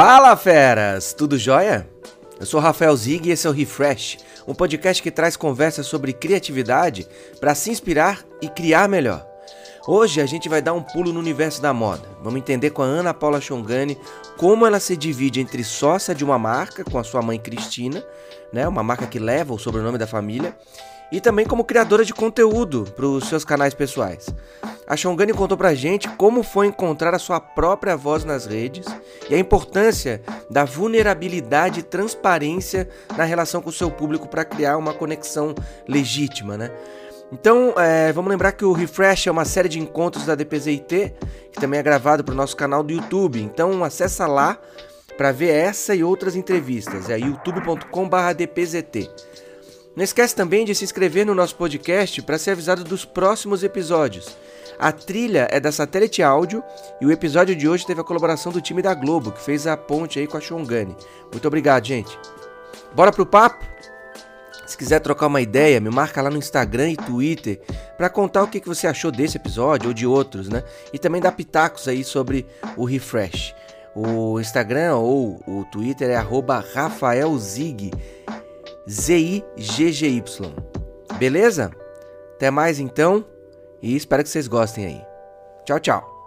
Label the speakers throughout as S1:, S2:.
S1: Fala, feras! Tudo jóia? Eu sou Rafael Zig e esse é o Refresh, um podcast que traz conversas sobre criatividade para se inspirar e criar melhor. Hoje a gente vai dar um pulo no universo da moda. Vamos entender com a Ana Paula Chongani como ela se divide entre sócia de uma marca com a sua mãe Cristina, né, uma marca que leva o sobrenome da família, e também como criadora de conteúdo para os seus canais pessoais. A Shongani contou pra gente como foi encontrar a sua própria voz nas redes e a importância da vulnerabilidade e transparência na relação com o seu público para criar uma conexão legítima, né? Então, é, vamos lembrar que o Refresh é uma série de encontros da DPZIT, que também é gravado para o nosso canal do YouTube. Então, acessa lá para ver essa e outras entrevistas. É youtube.com/dpzt. Não esquece também de se inscrever no nosso podcast para ser avisado dos próximos episódios. A trilha é da Satélite Áudio e o episódio de hoje teve a colaboração do time da Globo, que fez a ponte aí com a Shongani. Muito obrigado, gente. Bora pro papo? Se quiser trocar uma ideia, me marca lá no Instagram e Twitter para contar o que você achou desse episódio ou de outros, né? E também dar pitacos aí sobre o Refresh. O Instagram ou o Twitter é @rafaelzig Z-I-G-G-Y. Beleza? Até mais então e espero que vocês gostem aí. Tchau, tchau.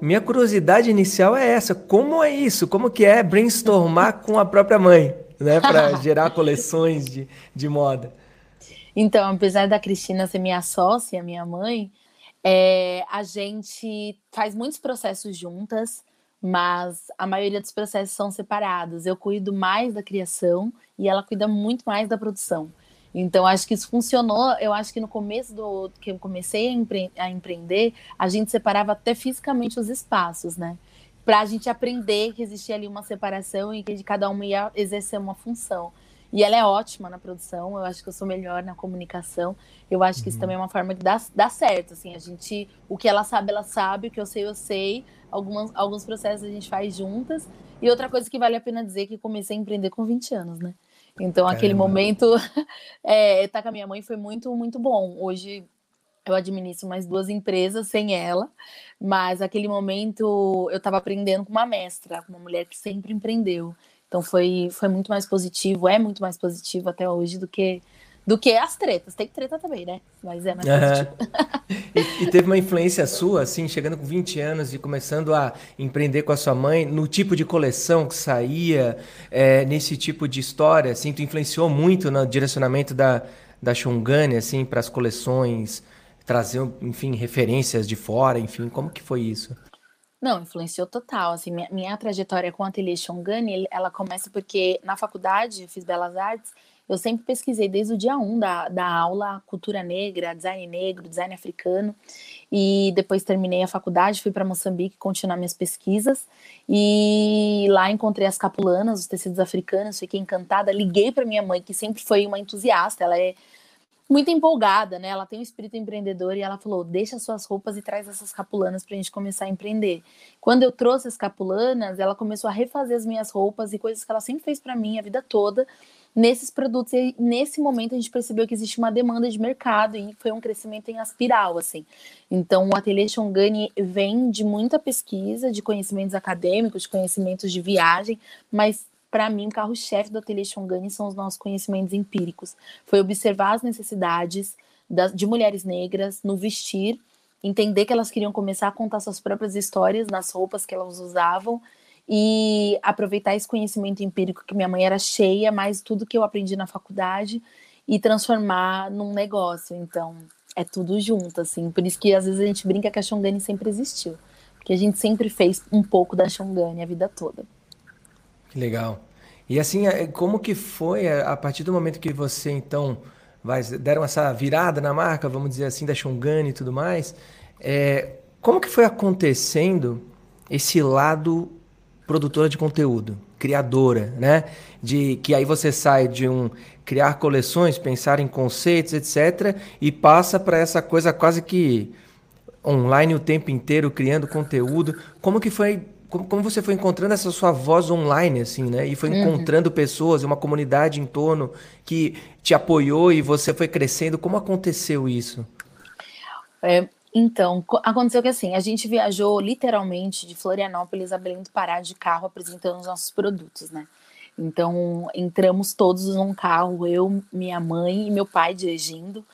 S1: Minha curiosidade inicial é essa: como é isso? Como que é brainstormar com a própria mãe, né, para gerar coleções de, de moda?
S2: Então, apesar da Cristina ser minha sócia, minha mãe, é, a gente faz muitos processos juntas mas a maioria dos processos são separados. Eu cuido mais da criação e ela cuida muito mais da produção. Então, acho que isso funcionou. Eu acho que no começo do que eu comecei a, empre a empreender, a gente separava até fisicamente os espaços, né? Para a gente aprender que existia ali uma separação e que cada um ia exercer uma função. E ela é ótima na produção, eu acho que eu sou melhor na comunicação. Eu acho que isso uhum. também é uma forma de dar, dar certo, assim, a gente, o que ela sabe, ela sabe, o que eu sei, eu sei. Algumas, alguns processos a gente faz juntas. E outra coisa que vale a pena dizer é que comecei a empreender com 20 anos, né? Então, Caramba. aquele momento, é, tá com a minha mãe foi muito, muito bom. Hoje eu administro mais duas empresas sem ela, mas aquele momento eu estava aprendendo com uma mestra, uma mulher que sempre empreendeu. Então foi, foi muito mais positivo, é muito mais positivo até hoje do que do que as tretas. Tem treta também, né? Mas é mais positivo.
S1: e, e, teve uma influência sua, assim, chegando com 20 anos e começando a empreender com a sua mãe, no tipo de coleção que saía, é, nesse tipo de história, assim, tu influenciou muito no direcionamento da, da Shungani, assim, para as coleções, trazer, enfim, referências de fora, enfim, como que foi isso?
S2: Não, influenciou total. Assim, minha, minha trajetória com o Ateliê Shongani, ela começa porque na faculdade, eu fiz Belas Artes, eu sempre pesquisei desde o dia 1 um da, da aula cultura negra, design negro, design africano. E depois terminei a faculdade, fui para Moçambique continuar minhas pesquisas. E lá encontrei as capulanas, os tecidos africanos, fiquei encantada. Liguei para minha mãe, que sempre foi uma entusiasta, ela é muito empolgada, né? Ela tem um espírito empreendedor e ela falou: deixa suas roupas e traz essas capulanas para a gente começar a empreender. Quando eu trouxe as capulanas, ela começou a refazer as minhas roupas e coisas que ela sempre fez para mim a vida toda nesses produtos. E nesse momento a gente percebeu que existe uma demanda de mercado e foi um crescimento em aspiral, assim. Então o Ateliê Shongani vem de muita pesquisa, de conhecimentos acadêmicos, de conhecimentos de viagem, mas para mim, o carro-chefe do Ateliê Shongani são os nossos conhecimentos empíricos. Foi observar as necessidades das, de mulheres negras no vestir, entender que elas queriam começar a contar suas próprias histórias nas roupas que elas usavam e aproveitar esse conhecimento empírico que minha mãe era cheia, mais tudo que eu aprendi na faculdade e transformar num negócio. Então, é tudo junto, assim. Por isso que às vezes a gente brinca que a Shongani sempre existiu. Porque a gente sempre fez um pouco da Shongani a vida toda.
S1: Que legal. E assim, é, como que foi a partir do momento que você então vai, deram essa virada na marca, vamos dizer assim, da Shongani e tudo mais, é, como que foi acontecendo esse lado produtora de conteúdo, criadora, né? De que aí você sai de um criar coleções, pensar em conceitos, etc, e passa para essa coisa quase que online o tempo inteiro criando conteúdo. Como que foi como, como você foi encontrando essa sua voz online, assim, né? E foi uhum. encontrando uhum. pessoas, uma comunidade em torno que te apoiou e você foi crescendo. Como aconteceu isso?
S2: É, Então, aconteceu que assim, a gente viajou literalmente de Florianópolis a Belém do Pará de carro apresentando os nossos produtos, né? Então, entramos todos num carro, eu, minha mãe e meu pai dirigindo.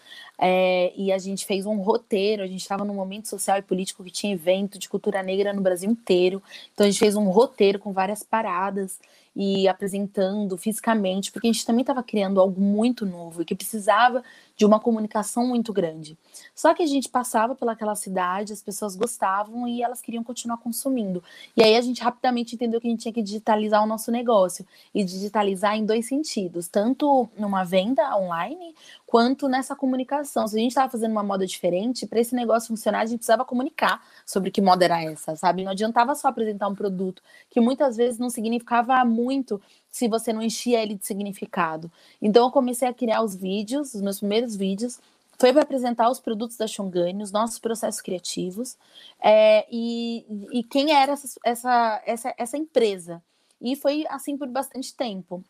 S2: É, e a gente fez um roteiro. A gente estava num momento social e político que tinha evento de cultura negra no Brasil inteiro. Então a gente fez um roteiro com várias paradas e apresentando fisicamente, porque a gente também estava criando algo muito novo e que precisava de uma comunicação muito grande. Só que a gente passava pelaquela cidade, as pessoas gostavam e elas queriam continuar consumindo. E aí a gente rapidamente entendeu que a gente tinha que digitalizar o nosso negócio e digitalizar em dois sentidos, tanto numa venda online quanto nessa comunicação. Se a gente estava fazendo uma moda diferente, para esse negócio funcionar, a gente precisava comunicar sobre que moda era essa, sabe? Não adiantava só apresentar um produto que muitas vezes não significava muito se você não enchia ele de significado. Então eu comecei a criar os vídeos, os meus primeiros vídeos, foi para apresentar os produtos da Shongani, os nossos processos criativos é, e, e, quem era essa, essa, essa, essa empresa. E foi assim por bastante tempo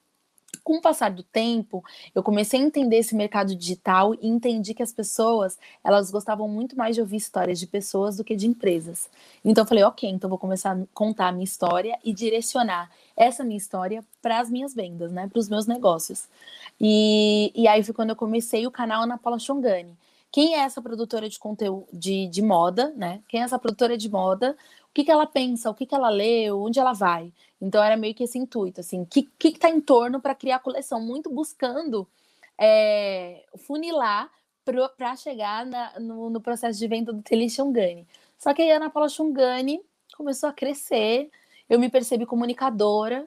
S2: com o passar do tempo, eu comecei a entender esse mercado digital e entendi que as pessoas, elas gostavam muito mais de ouvir histórias de pessoas do que de empresas. Então eu falei, ok, então vou começar a contar a minha história e direcionar essa minha história para as minhas vendas, né, para os meus negócios. E, e aí foi quando eu comecei o canal Ana Paula Chongani. Quem é essa produtora de conteúdo de, de moda, né? Quem é essa produtora de moda? O que, que ela pensa? O que, que ela lê? Onde ela vai? Então era meio que esse intuito, assim, o que está em torno para criar a coleção, muito buscando é, funilar para chegar na, no, no, processo de venda do Tele Xongani. Só que a Ana Paula Xongani começou a crescer, eu me percebi comunicadora,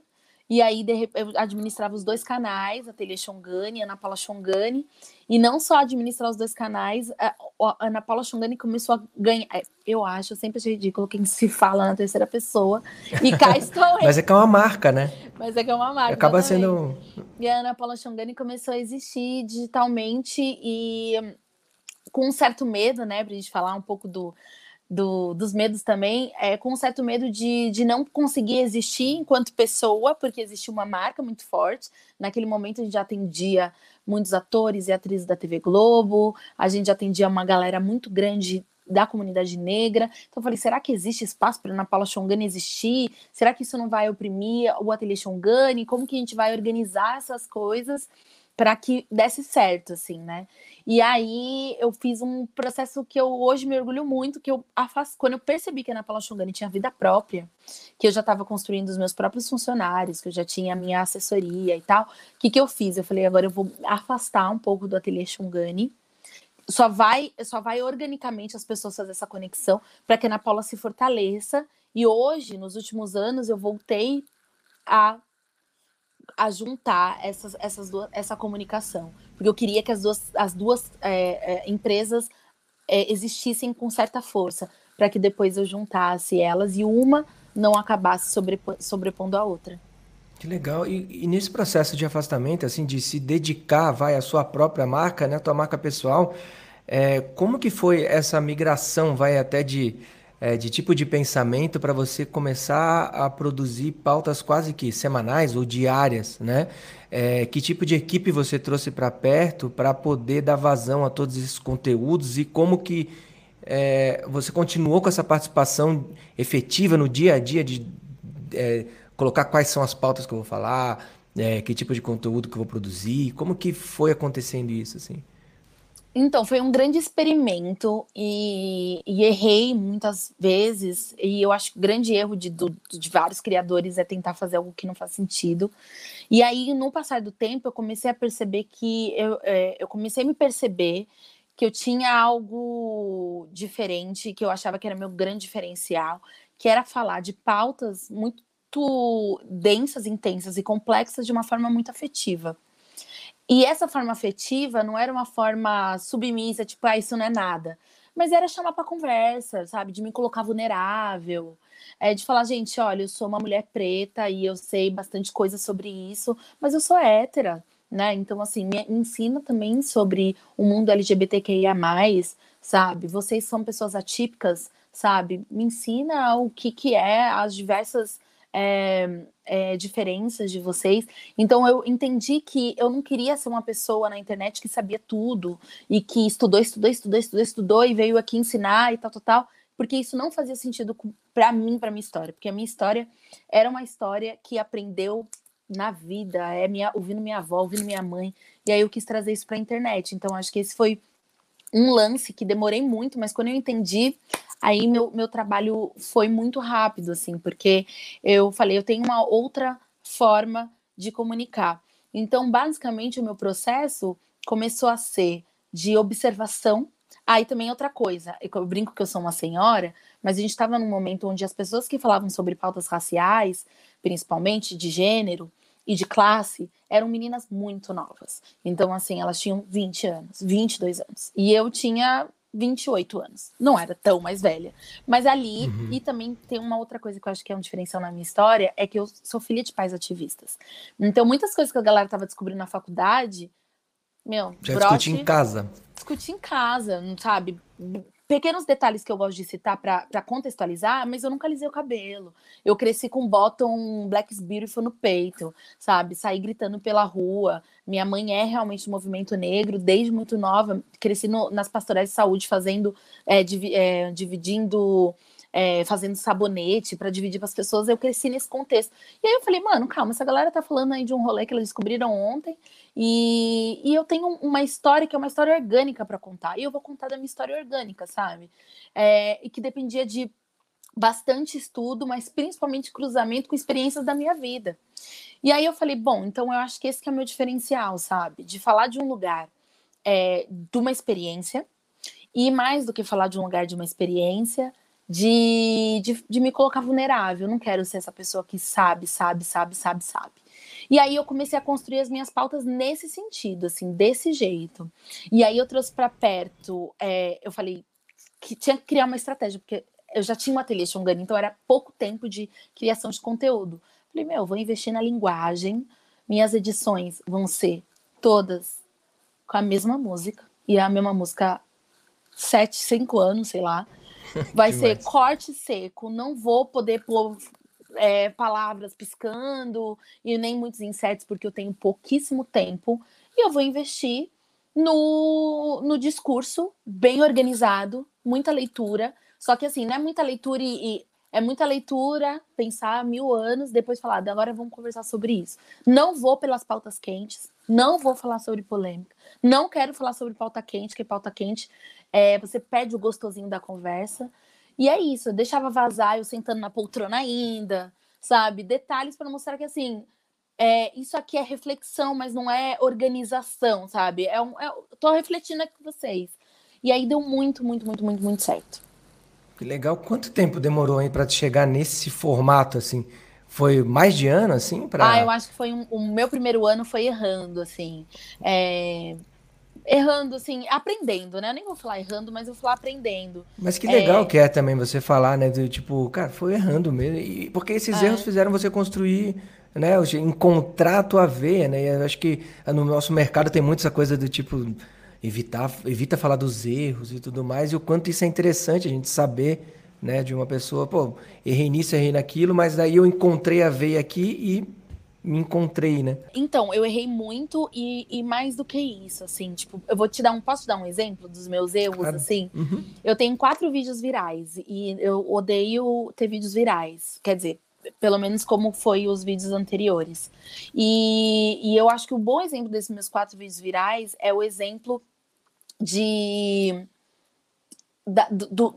S2: e aí eu administrava os dois canais, a Tele Xongani, a Ana Paula Xongani, e não só administrar os dois canais, a Ana Paula Xongani começou a ganhar. É, eu acho, eu sempre achei ridículo quem se fala na terceira pessoa. E cá estou eu.
S1: Mas é que é uma marca, né?
S2: Mas é que é uma marca.
S1: Acaba sendo.
S2: E a Ana Paula Xongani começou a existir digitalmente e com um certo medo, né, pra gente falar um pouco do, do, dos medos também, é, com um certo medo de, de não conseguir existir enquanto pessoa, porque existia uma marca muito forte. Naquele momento a gente já atendia muitos atores e atrizes da TV Globo, a gente atendia uma galera muito grande da comunidade negra. Então eu falei, será que existe espaço para Ana Paula Xongani existir? Será que isso não vai oprimir o Ateliê Xongani? Como que a gente vai organizar essas coisas para que desse certo, assim, né? E aí eu fiz um processo que eu hoje me orgulho muito, que eu afasto, quando eu percebi que a Ana Paula Xongani tinha vida própria, que eu já estava construindo os meus próprios funcionários, que eu já tinha a minha assessoria e tal, o que, que eu fiz? Eu falei, agora eu vou afastar um pouco do ateliê Xongani, só vai, só vai organicamente as pessoas fazer essa conexão para que a Ana Paula se fortaleça. E hoje, nos últimos anos, eu voltei a a juntar essas, essas duas, essa comunicação. Porque eu queria que as duas, as duas é, é, empresas é, existissem com certa força, para que depois eu juntasse elas e uma não acabasse sobrepo, sobrepondo a outra.
S1: Que legal. E, e, nesse processo de afastamento, assim, de se dedicar, vai, à sua própria marca, né, a tua marca pessoal, é, como que foi essa migração, vai, até de é, de tipo de pensamento para você começar a produzir pautas quase que semanais ou diárias, né? É, que tipo de equipe você trouxe para perto para poder dar vazão a todos esses conteúdos e como que é, você continuou com essa participação efetiva no dia a dia de é, colocar quais são as pautas que eu vou falar, é, que tipo de conteúdo que eu vou produzir, como que foi acontecendo isso assim?
S2: Então, foi um grande experimento e, e, errei muitas vezes. E eu acho que o grande erro de, de vários criadores é tentar fazer algo que não faz sentido. E aí, no passar do tempo, eu comecei a perceber que eu, é, eu comecei a me perceber que eu tinha algo diferente, que eu achava que era meu grande diferencial, que era falar de pautas muito densas, intensas e complexas de uma forma muito afetiva. E essa forma afetiva não era uma forma submissa, tipo, ah, isso não é nada. Mas era chamar para conversa, sabe? De me colocar vulnerável. É, de falar, gente, olha, eu sou uma mulher preta e eu sei bastante coisa sobre isso, mas eu sou hétera, né? Então, assim, me ensina também sobre o mundo LGBTQIA, sabe? Vocês são pessoas atípicas, sabe? Me ensina o que, que é as diversas é, é, diferenças de vocês. Então eu entendi que eu não queria ser uma pessoa na internet que sabia tudo e que estudou, estudou, estudou, estudou, estudou e veio aqui ensinar e tal, tal, tal, porque isso não fazia sentido para mim, para minha história, porque a minha história era uma história que aprendeu na vida, é minha, ouvindo minha avó, ouvindo minha mãe, e aí eu quis trazer isso para a internet. Então acho que esse foi um lance que demorei muito, mas quando eu entendi, aí meu, meu trabalho foi muito rápido, assim, porque eu falei, eu tenho uma outra forma de comunicar. Então, basicamente, o meu processo começou a ser de observação. Aí ah, também outra coisa, eu brinco que eu sou uma senhora, mas a gente estava num momento onde as pessoas que falavam sobre pautas raciais, principalmente de gênero, e de classe eram meninas muito novas. Então, assim, elas tinham 20 anos, 22 anos. E eu tinha 28 anos. Não era tão mais velha. Mas ali, uhum. e também tem uma outra coisa que eu acho que é um diferencial na minha história, é que eu sou filha de pais ativistas. Então, muitas coisas que a galera tava descobrindo na faculdade, meu,
S1: já brote, discuti em casa.
S2: Discuti em casa, não sabe? Pequenos detalhes que eu gosto de citar para contextualizar, mas eu nunca alisei o cabelo. Eu cresci com bottom Black Beautiful no peito, sabe? Saí gritando pela rua. Minha mãe é realmente do movimento negro, desde muito nova. Cresci no, nas pastorais de saúde, fazendo, é, div, é, dividindo é, fazendo sabonete para dividir para as pessoas, eu cresci nesse contexto. E aí eu falei, mano, calma, essa galera tá falando aí de um rolê que eles descobriram ontem, e, e eu tenho uma história que é uma história orgânica para contar, e eu vou contar da minha história orgânica, sabe? É, e que dependia de bastante estudo, mas principalmente cruzamento com experiências da minha vida. E aí eu falei, bom, então eu acho que esse que é o meu diferencial, sabe? De falar de um lugar, é, de uma experiência, e mais do que falar de um lugar de uma experiência, de, de, de me colocar vulnerável. Eu não quero ser essa pessoa que sabe, sabe, sabe, sabe, sabe. E aí eu comecei a construir as minhas pautas nesse sentido, assim, desse jeito. E aí eu trouxe para perto, é, eu falei que tinha que criar uma estratégia, porque eu já tinha um ateliê Xongani, então era pouco tempo de criação de conteúdo. Falei, meu, vou investir na linguagem, minhas edições vão ser todas com a mesma música, e a mesma música sete, cinco anos, sei lá. Vai ser corte seco, não vou poder pôr é, palavras piscando e nem muitos insetos, porque eu tenho pouquíssimo tempo. E eu vou investir no, no discurso bem organizado, muita leitura. Só que assim, não é muita leitura e, e é muita leitura, pensar mil anos, depois falar, agora vamos conversar sobre isso. Não vou pelas pautas quentes, não vou falar sobre polêmica, não quero falar sobre pauta quente, que pauta quente é, você perde o gostosinho da conversa. E é isso, eu deixava vazar, eu sentando na poltrona ainda, sabe? Detalhes para mostrar que assim, é, isso aqui é reflexão, mas não é organização, sabe? É um, é, tô refletindo aqui com vocês. E aí deu muito, muito, muito, muito, muito certo.
S1: Que legal. Quanto tempo demorou aí para chegar nesse formato assim? Foi mais de ano, assim? Pra...
S2: Ah, eu acho que foi um, o meu primeiro ano foi errando, assim. É, errando, assim, aprendendo, né? Eu nem vou falar errando, mas eu vou falar aprendendo.
S1: Mas que legal é... que é também você falar, né? Do tipo, cara, foi errando mesmo. E, porque esses é. erros fizeram você construir, né? Encontrar a tua veia, né? E eu acho que no nosso mercado tem muito essa coisa do tipo, evitar, evita falar dos erros e tudo mais. E o quanto isso é interessante a gente saber, né? De uma pessoa, pô, errei nisso, errei naquilo, mas daí eu encontrei a veia aqui e me encontrei, né?
S2: Então, eu errei muito e, e, mais do que isso, assim, tipo, eu vou te dar um, posso te dar um exemplo dos meus erros, claro. assim? Uhum. Eu tenho quatro vídeos virais e eu odeio ter vídeos virais, quer dizer, pelo menos como foi os vídeos anteriores. E, e eu acho que o um bom exemplo desses meus quatro vídeos virais é o exemplo de da, do,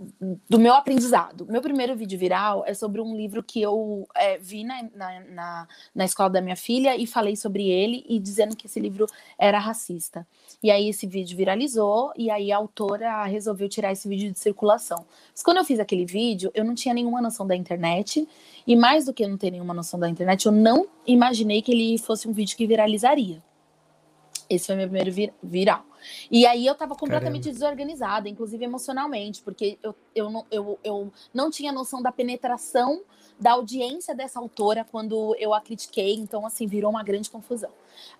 S2: do, meu aprendizado. Meu primeiro vídeo viral é sobre um livro que eu é, vi na, na, na, escola da minha filha e falei sobre ele e dizendo que esse livro era racista. E aí esse vídeo viralizou e aí a autora resolveu tirar esse vídeo de circulação. Mas quando eu fiz aquele vídeo, eu não tinha nenhuma noção da internet e mais do que eu não ter nenhuma noção da internet, eu não imaginei que ele fosse um vídeo que viralizaria. Esse foi meu primeiro vir viral. E aí eu estava completamente Caramba. desorganizada, inclusive emocionalmente, porque eu, eu, não, eu, eu não tinha noção da penetração da audiência dessa autora quando eu a critiquei, então assim, virou uma grande confusão.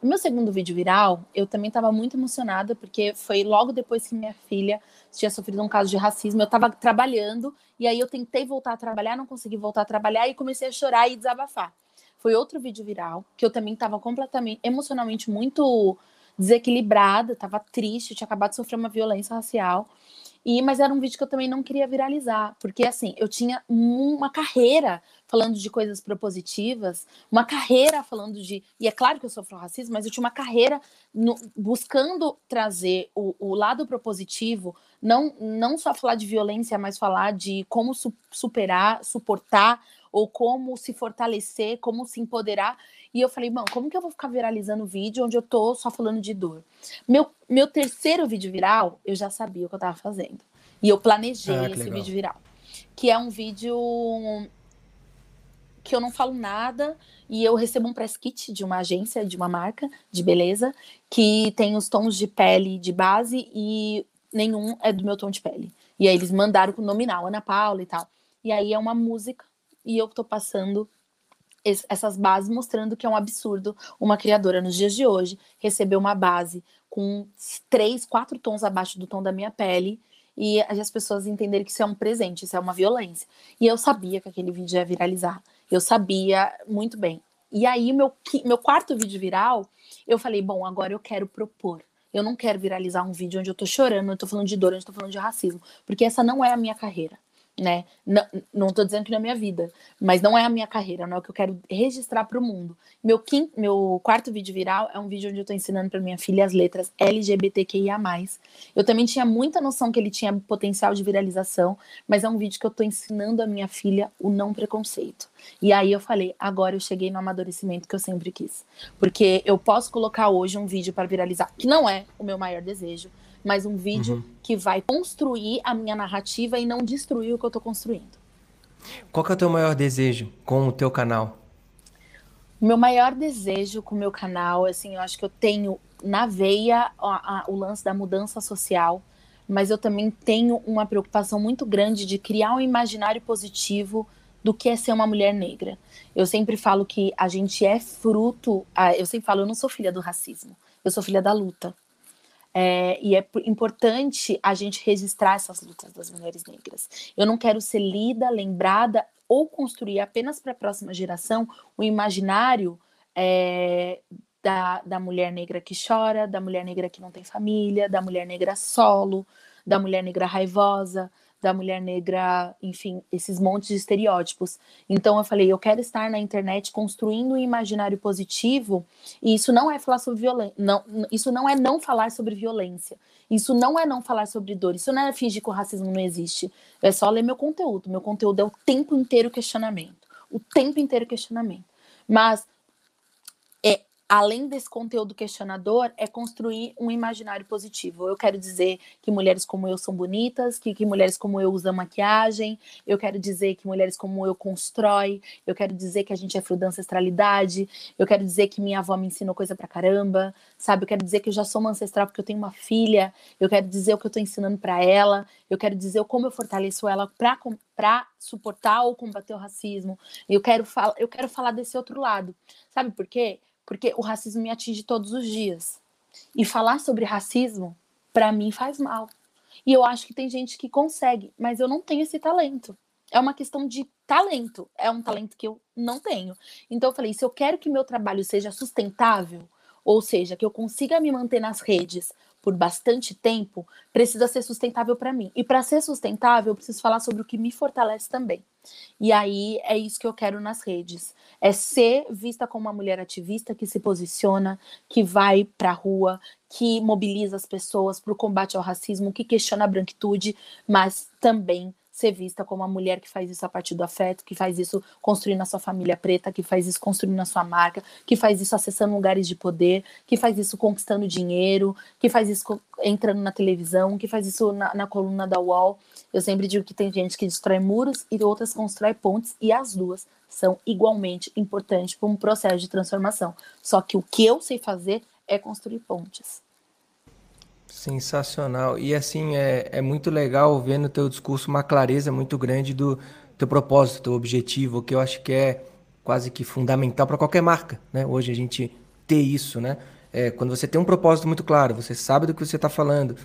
S2: O meu segundo vídeo viral, eu também estava muito emocionada, porque foi logo depois que minha filha tinha sofrido um caso de racismo, eu estava trabalhando, e aí eu tentei voltar a trabalhar, não consegui voltar a trabalhar, e comecei a chorar e desabafar. Foi outro vídeo viral, que eu também estava completamente, emocionalmente muito desequilibrada, estava triste, tinha acabado de sofrer uma violência racial. E, mas era um vídeo que eu também não queria viralizar, porque assim, eu tinha uma carreira falando de coisas propositivas, uma carreira falando de. E é claro que eu sofro racismo, mas eu tinha uma carreira no, buscando trazer o, o, lado propositivo, não, não só falar de violência, mas falar de como su, superar, suportar, ou como se fortalecer, como se empoderar. E eu falei, mano, como que eu vou ficar viralizando vídeo onde eu tô só falando de dor? Meu, meu terceiro vídeo viral, eu já sabia o que eu tava fazendo. E eu planejei ah, esse legal. vídeo viral. Que é um vídeo que eu não falo nada e eu recebo um press kit de uma agência, de uma marca de beleza, que tem os tons de pele de base e nenhum é do meu tom de pele. E aí eles mandaram com o nominal, Ana Paula e tal. E aí é uma música e eu tô passando essas bases mostrando que é um absurdo uma criadora nos dias de hoje receber uma base com três, quatro tons abaixo do tom da minha pele e as pessoas entenderem que isso é um presente, isso é uma violência. E eu sabia que aquele vídeo ia viralizar. Eu sabia muito bem. E aí, meu, meu quarto vídeo viral, eu falei, bom, agora eu quero propor. Eu não quero viralizar um vídeo onde eu tô chorando, eu tô falando de dor, onde eu tô falando de racismo, porque essa não é a minha carreira né? Não, tô dizendo que não é minha vida, mas não é a minha carreira, não é o que eu quero registrar para o mundo. Meu, quinto, meu quarto vídeo viral é um vídeo onde eu tô ensinando para minha filha as letras LGBTQIA. Eu também tinha muita noção que ele tinha potencial de viralização, mas é um vídeo que eu tô ensinando a minha filha o não preconceito. E aí eu falei, agora eu cheguei no amadurecimento que eu sempre quis. Porque eu posso colocar hoje um vídeo para viralizar, que não é o meu maior desejo, mas um vídeo uhum. que vai construir a minha narrativa e não destruir o que eu estou construindo.
S1: Qual que é o teu maior desejo com o teu canal?
S2: O meu maior desejo com o meu canal, assim, eu acho que eu tenho na veia a, a, o lance da mudança social, mas eu também tenho uma preocupação muito grande de criar um imaginário positivo do que é ser uma mulher negra. Eu sempre falo que a gente é fruto, eu sempre falo, eu não sou filha do racismo, eu sou filha da luta. É, e é importante a gente registrar essas lutas das mulheres negras. Eu não quero ser lida, lembrada ou construir apenas para a próxima geração o imaginário é, da, da mulher negra que chora, da mulher negra que não tem família, da mulher negra solo, da mulher negra raivosa, da mulher negra, enfim, esses montes de estereótipos. Então eu falei, eu quero estar na internet construindo um imaginário positivo, e isso não é falar sobre violência, não, isso não é não falar sobre violência. Isso não é não falar sobre dor, isso não é fingir que o racismo não existe. É só ler meu conteúdo. Meu conteúdo é o tempo inteiro questionamento. O tempo inteiro questionamento. Mas além desse conteúdo questionador, é construir um imaginário positivo. Eu quero dizer que mulheres como eu são bonitas, que, que mulheres como eu usam maquiagem, eu quero dizer que mulheres como eu constrói, eu quero dizer que a gente é fruto da ancestralidade, eu quero dizer que minha avó me ensinou coisa pra caramba, sabe? Eu quero dizer que eu já sou uma ancestral porque eu tenho uma filha, eu quero dizer o que eu tô ensinando para ela, eu quero dizer como eu fortaleço ela pra, pra suportar ou combater o racismo. Eu quero, eu quero falar desse outro lado. Sabe por quê? Porque o racismo me atinge todos os dias. E falar sobre racismo, para mim, faz mal. E eu acho que tem gente que consegue, mas eu não tenho esse talento. É uma questão de talento. É um talento que eu não tenho. Então eu falei: se eu quero que meu trabalho seja sustentável, ou seja, que eu consiga me manter nas redes por bastante tempo, precisa ser sustentável para mim. E para ser sustentável, eu preciso falar sobre o que me fortalece também. E aí é isso que eu quero nas redes. É ser vista como uma mulher ativista que se posiciona, que vai para a rua, que mobiliza as pessoas para o combate ao racismo, que questiona a branquitude, mas também ser vista como uma mulher que faz isso a partir do afeto, que faz isso construindo a sua família preta, que faz isso construindo a sua marca, que faz isso acessando lugares de poder, que faz isso conquistando dinheiro, que faz isso entrando na televisão, que faz isso na, na coluna da UOL. Eu sempre digo que tem gente que destrói muros e outras constrói pontes, e as duas são igualmente importantes para um processo de transformação. Só que o que eu sei fazer é construir pontes.
S1: Sensacional. E assim, é, é muito legal ver no teu discurso uma clareza muito grande do, teu propósito, teu objetivo, que eu acho que é quase que fundamental para qualquer marca, né? Hoje a gente ter isso, né? É, quando você tem um propósito muito claro, você sabe do que você está falando,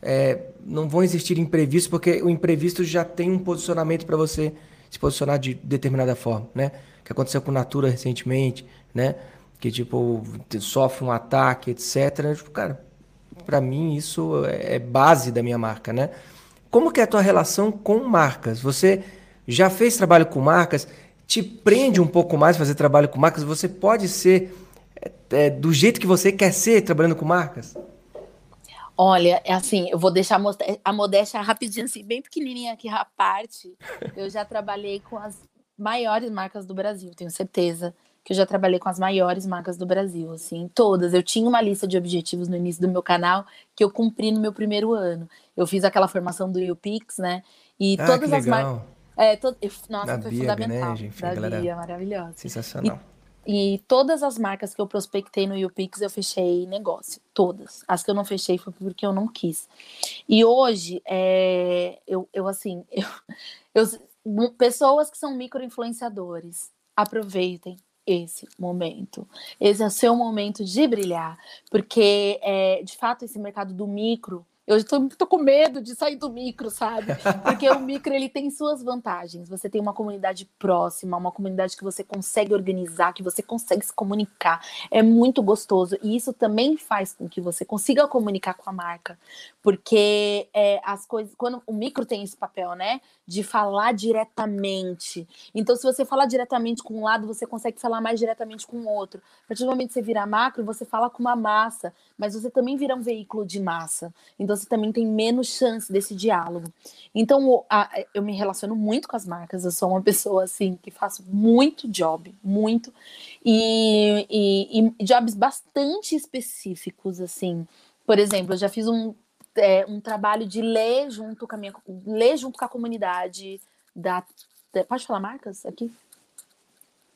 S1: é, não vão existir imprevistos, porque o imprevisto já tem um posicionamento para você se posicionar de determinada forma, né? Que aconteceu com Natura recentemente, né? Que, tipo, sofre um ataque, etc. Tipo, cara, para mim isso é, é base da minha marca, né? Como que é a tua relação com marcas? Você já fez trabalho com marcas? Te prende um pouco mais fazer trabalho com marcas? Você pode ser é, é, do jeito que você quer ser trabalhando com marcas?
S2: Olha, é assim, eu vou deixar a modéstia rapidinho, assim, bem pequenininha aqui à parte. Eu já trabalhei com as maiores marcas do Brasil, tenho certeza que eu já trabalhei com as maiores marcas do Brasil, assim, todas. Eu tinha uma lista de objetivos no início do meu canal que eu cumpri no meu primeiro ano. Eu fiz aquela formação do UPix, né? E
S1: ah,
S2: todas
S1: as marcas.
S2: É, to... Nossa, da foi
S1: Bia
S2: fundamental.
S1: Benege, enfim,
S2: da
S1: galera...
S2: Bia, maravilhosa.
S1: Sensacional.
S2: E e todas as marcas que eu prospectei no YouPix eu fechei negócio, todas. As que eu não fechei foi porque eu não quis. E hoje, é, eu, eu assim, eu, eu, pessoas que são micro-influenciadores, aproveitem esse momento. Esse é o seu momento de brilhar, porque é, de fato esse mercado do micro eu tô, com medo de sair do micro, sabe? Porque o micro ele tem suas vantagens. Você tem uma comunidade próxima, uma comunidade que você consegue organizar, que você consegue se comunicar. É muito gostoso. E isso também faz com que você consiga comunicar com a marca. Porque é, as coisas. Quando o micro tem esse papel, né? De falar diretamente. Então, se você falar diretamente com um lado, você consegue falar mais diretamente com o outro. A partir do momento que você vira macro, você fala com uma massa, mas você também vira um veículo de massa. Então, você também tem menos chance desse diálogo. Então, a, eu me relaciono muito com as marcas, eu sou uma pessoa assim que faço muito job, muito, e, e, e jobs bastante específicos, assim. Por exemplo, eu já fiz um, é, um trabalho de ler junto com a minha ler junto com a comunidade da. Pode falar marcas aqui?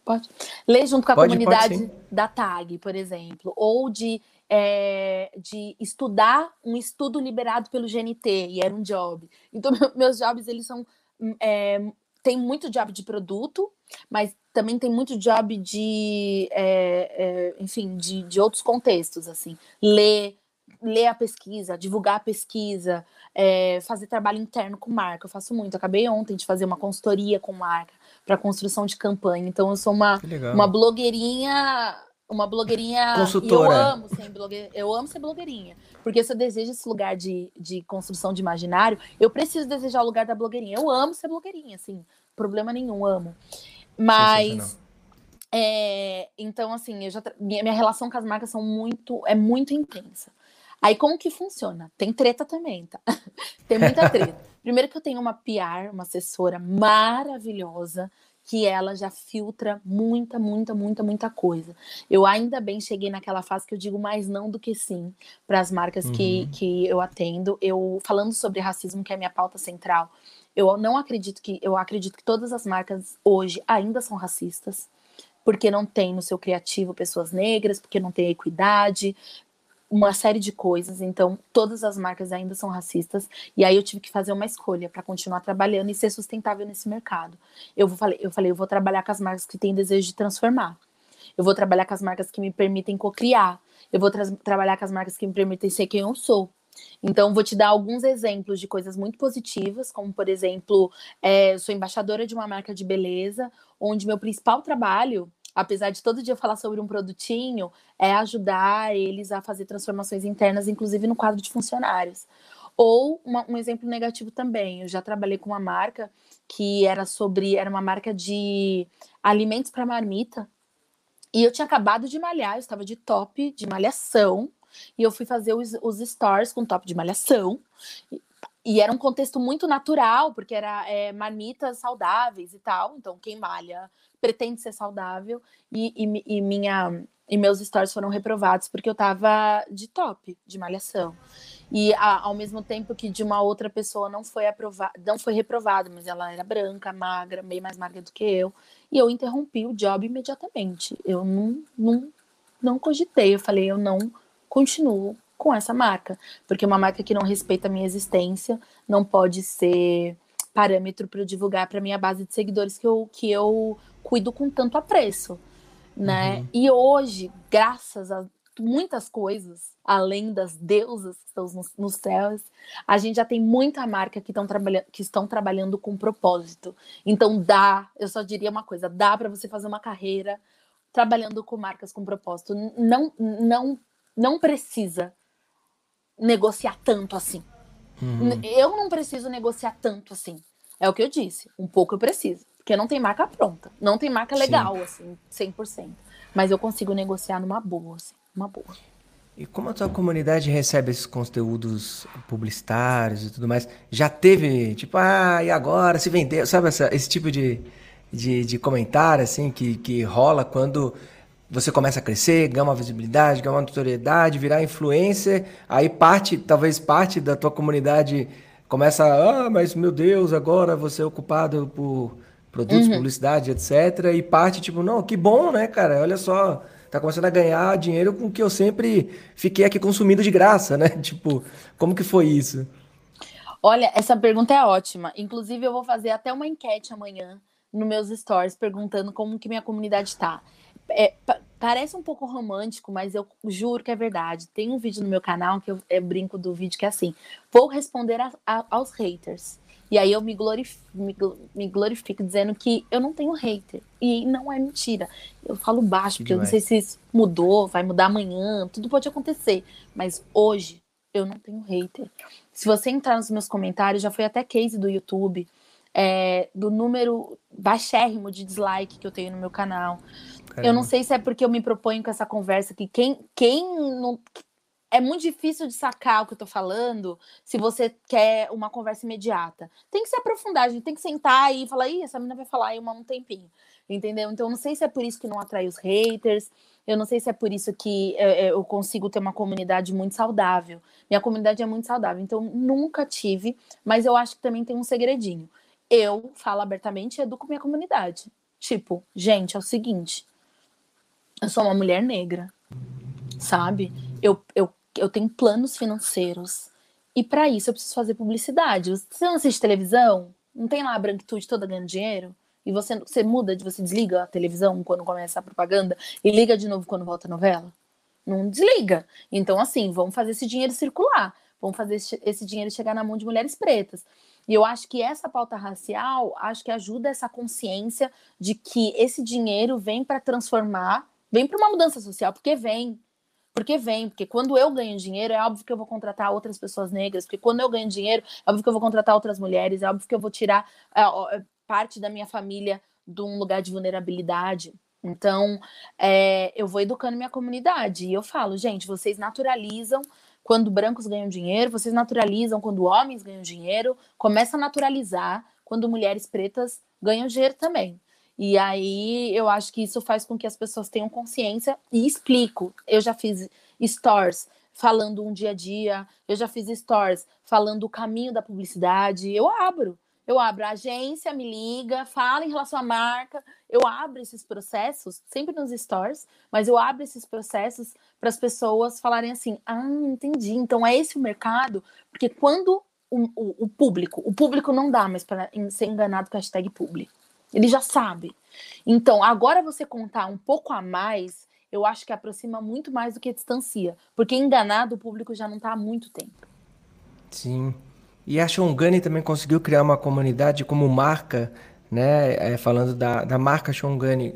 S2: Pode. Ler junto com a pode, comunidade pode, da TAG, por exemplo, ou de é, de estudar um estudo liberado pelo GNT, e era um job. Então, meus jobs, eles são... É, tem muito job de produto, mas também tem muito job de, é, é, enfim, de, de outros contextos, assim. Ler, ler a pesquisa, divulgar a pesquisa, é, fazer trabalho interno com marca. Eu faço muito. Acabei ontem de fazer uma consultoria com marca para construção de campanha. Então, eu sou uma, uma blogueirinha uma blogueirinha.
S1: Consultora.
S2: eu amo ser blogueirinha. Eu amo ser blogueirinha. Porque se eu desejo esse lugar de, de construção de imaginário, eu preciso desejar o lugar da blogueirinha. Eu amo ser blogueirinha, assim. Problema nenhum, amo. Mas. É, então, assim, eu já minha, minha relação com as marcas são muito, é muito intensa. Aí, como que funciona? Tem treta também, tá? Tem muita treta. Primeiro que eu tenho uma PR, uma assessora maravilhosa, que ela já filtra muita, muita, muita, muita coisa. Eu ainda bem cheguei naquela fase que eu digo mais não do que sim para as marcas uhum. que, que eu atendo. Eu falando sobre racismo, que é a minha pauta central, eu não acredito que eu acredito que todas as marcas hoje ainda são racistas. Porque não tem no seu criativo pessoas negras, porque não tem equidade, uma série de coisas, então todas as marcas ainda são racistas, e aí eu tive que fazer uma escolha para continuar trabalhando e ser sustentável nesse mercado. Eu, vou, eu falei, eu vou trabalhar com as marcas que têm desejo de transformar. Eu vou trabalhar com as marcas que me permitem cocriar. Eu vou tra trabalhar com as marcas que me permitem ser quem eu sou. Então, vou te dar alguns exemplos de coisas muito positivas, como, por exemplo, é, sou embaixadora de uma marca de beleza, onde meu principal trabalho apesar de todo dia falar sobre um produtinho, é ajudar eles a fazer transformações internas, inclusive no quadro de funcionários. Ou uma, um exemplo negativo também, eu já trabalhei com uma marca que era sobre, era uma marca de alimentos para marmita, e eu tinha acabado de malhar, eu estava de top de malhação, e eu fui fazer os, os stores com top de malhação, e era um contexto muito natural, porque era é, marmitas saudáveis e tal. Então, quem malha pretende ser saudável. E, e, e, minha, e meus stories foram reprovados porque eu tava de top, de malhação. E a, ao mesmo tempo que de uma outra pessoa não foi aprovado, não foi reprovado, mas ela era branca, magra, bem mais magra do que eu. E eu interrompi o job imediatamente. Eu não, não, não cogitei. Eu falei, eu não continuo com essa marca, porque uma marca que não respeita a minha existência não pode ser parâmetro para eu divulgar para minha base de seguidores que eu, que eu cuido com tanto apreço, né? Uhum. E hoje, graças a muitas coisas, além das deusas que estão nos, nos céus, a gente já tem muita marca que, trabalha que estão trabalhando com propósito. Então dá, eu só diria uma coisa, dá para você fazer uma carreira trabalhando com marcas com propósito. Não, não, não precisa negociar tanto assim. Uhum. Eu não preciso negociar tanto assim. É o que eu disse. Um pouco eu preciso. Porque não tem marca pronta. Não tem marca legal, Sim. assim, 100%. Mas eu consigo negociar numa boa, assim, uma boa.
S1: E como a tua comunidade recebe esses conteúdos publicitários e tudo mais? Já teve, tipo, ah, e agora se vendeu? Sabe essa, esse tipo de, de, de comentário, assim, que, que rola quando você começa a crescer, ganha uma visibilidade, ganha uma notoriedade, virar influencer, aí parte, talvez parte da tua comunidade começa, ah, mas meu Deus, agora você é ocupado por produtos, uhum. publicidade, etc. E parte tipo, não, que bom, né, cara? Olha só, tá começando a ganhar dinheiro com que eu sempre fiquei aqui consumindo de graça, né? Tipo, como que foi isso?
S2: Olha, essa pergunta é ótima. Inclusive, eu vou fazer até uma enquete amanhã nos meus stories perguntando como que minha comunidade está. É, parece um pouco romântico, mas eu juro que é verdade. Tem um vídeo no meu canal que eu, eu brinco do vídeo que é assim: vou responder a, a, aos haters. E aí eu me glorifico, me, me glorifico, dizendo que eu não tenho hater. E não é mentira. Eu falo baixo, porque eu não sei se isso mudou, vai mudar amanhã, tudo pode acontecer. Mas hoje eu não tenho hater. Se você entrar nos meus comentários, já foi até case do YouTube é, do número baixérrimo de dislike que eu tenho no meu canal. Caramba. Eu não sei se é porque eu me proponho com essa conversa que quem, quem não. É muito difícil de sacar o que eu tô falando se você quer uma conversa imediata. Tem que se aprofundar, a gente tem que sentar e falar, ih, essa menina vai falar aí um tempinho. Entendeu? Então, não sei se é por isso que não atrai os haters, eu não sei se é por isso que é, é, eu consigo ter uma comunidade muito saudável. Minha comunidade é muito saudável, então nunca tive, mas eu acho que também tem um segredinho eu falo abertamente e educo minha comunidade. Tipo, gente, é o seguinte, eu sou uma mulher negra, sabe? Eu, eu, eu tenho planos financeiros e para isso eu preciso fazer publicidade. Você não assiste televisão? Não tem lá a branquitude toda ganhando dinheiro? E você, você muda, de você desliga a televisão quando começa a propaganda e liga de novo quando volta a novela? Não desliga. Então, assim, vamos fazer esse dinheiro circular. Vamos fazer esse dinheiro chegar na mão de mulheres pretas. E eu acho que essa pauta racial, acho que ajuda essa consciência de que esse dinheiro vem para transformar, vem para uma mudança social, porque vem. Porque vem, porque quando eu ganho dinheiro, é óbvio que eu vou contratar outras pessoas negras, porque quando eu ganho dinheiro, é óbvio que eu vou contratar outras mulheres, é óbvio que eu vou tirar é, parte da minha família de um lugar de vulnerabilidade. Então, é, eu vou educando minha comunidade e eu falo, gente, vocês naturalizam quando brancos ganham dinheiro, vocês naturalizam quando homens ganham dinheiro, começa a naturalizar quando mulheres pretas ganham dinheiro também. E aí eu acho que isso faz com que as pessoas tenham consciência e explico. Eu já fiz stores falando um dia a dia, eu já fiz stores falando o caminho da publicidade, eu abro. Eu abro a agência, me liga, fala em relação à marca. Eu abro esses processos, sempre nos stores, mas eu abro esses processos para as pessoas falarem assim: ah, entendi, então é esse o mercado. Porque quando o, o, o público, o público não dá mais para ser enganado com a hashtag publi. Ele já sabe. Então, agora você contar um pouco a mais, eu acho que aproxima muito mais do que distancia. Porque enganado o público já não está há muito tempo.
S1: Sim. E a Shongani também conseguiu criar uma comunidade como marca, né? É, falando da, da marca Shongani,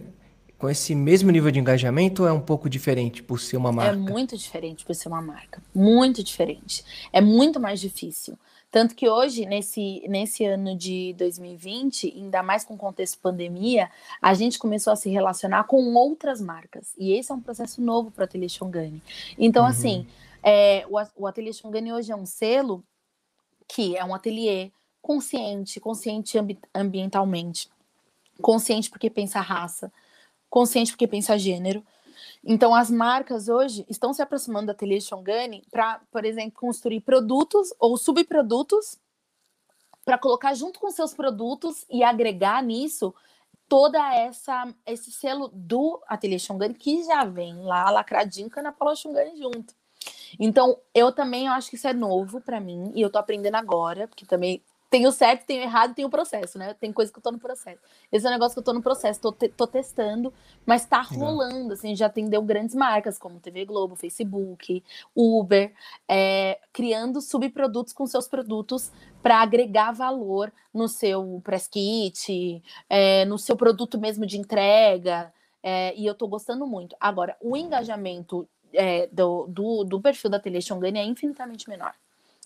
S1: com esse mesmo nível de engajamento ou é um pouco diferente por ser uma é marca?
S2: É muito diferente por ser uma marca. Muito diferente. É muito mais difícil. Tanto que hoje, nesse, nesse ano de 2020, ainda mais com o contexto pandemia, a gente começou a se relacionar com outras marcas. E esse é um processo novo para o Ateliê Shongani. Então, uhum. assim, é, o, o Ateliê Shongani hoje é um selo que é um ateliê consciente, consciente ambi ambientalmente, consciente porque pensa raça, consciente porque pensa gênero. Então, as marcas hoje estão se aproximando do ateliê Shongani para, por exemplo, construir produtos ou subprodutos para colocar junto com seus produtos e agregar nisso toda essa esse selo do ateliê Shongani que já vem lá lacradinho com a Ana Paula Shongani junto. Então, eu também acho que isso é novo para mim e eu tô aprendendo agora, porque também tem o certo, tem o errado, tem o processo, né? Tem coisa que eu tô no processo. Esse é um negócio que eu tô no processo, tô, te, tô testando, mas tá rolando, assim, já atendeu grandes marcas como TV Globo, Facebook, Uber, é, criando subprodutos com seus produtos para agregar valor no seu press kit, é, no seu produto mesmo de entrega, é, e eu tô gostando muito. Agora, o engajamento é, do, do, do perfil da Telexongani é infinitamente menor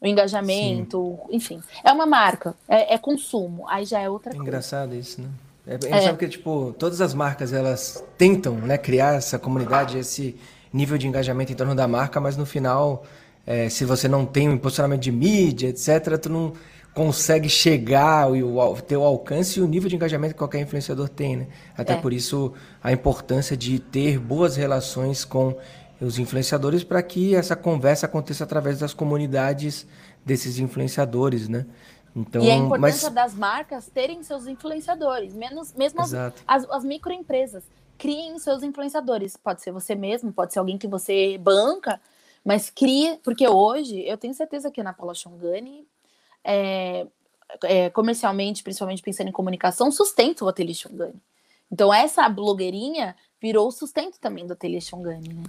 S2: o engajamento, Sim. enfim. É uma marca, é, é, consumo, aí já é outra é coisa.
S1: Engraçado isso, né? É, a gente sabe que, tipo, todas as marcas, elas tentam, né, criar essa comunidade, esse nível de engajamento em torno da marca, mas no final, é, se você não tem um posicionamento de mídia, etc., tu não consegue chegar e ter o alcance e o nível de engajamento que qualquer influenciador tem, né? Até é. por isso a importância de ter boas relações com os influenciadores para que essa conversa aconteça através das comunidades desses influenciadores, né?
S2: Então, e a importância mas... das marcas terem seus influenciadores, menos, mesmo as, as, as, microempresas, criem seus influenciadores. Pode ser você mesmo, pode ser alguém que você banca, mas crie, porque hoje eu tenho certeza que na Paula Chongani, é, é, comercialmente, principalmente pensando em comunicação, sustenta o Ateliê Chongani. Então essa blogueirinha virou o sustento também do Ateliê Chongani, né?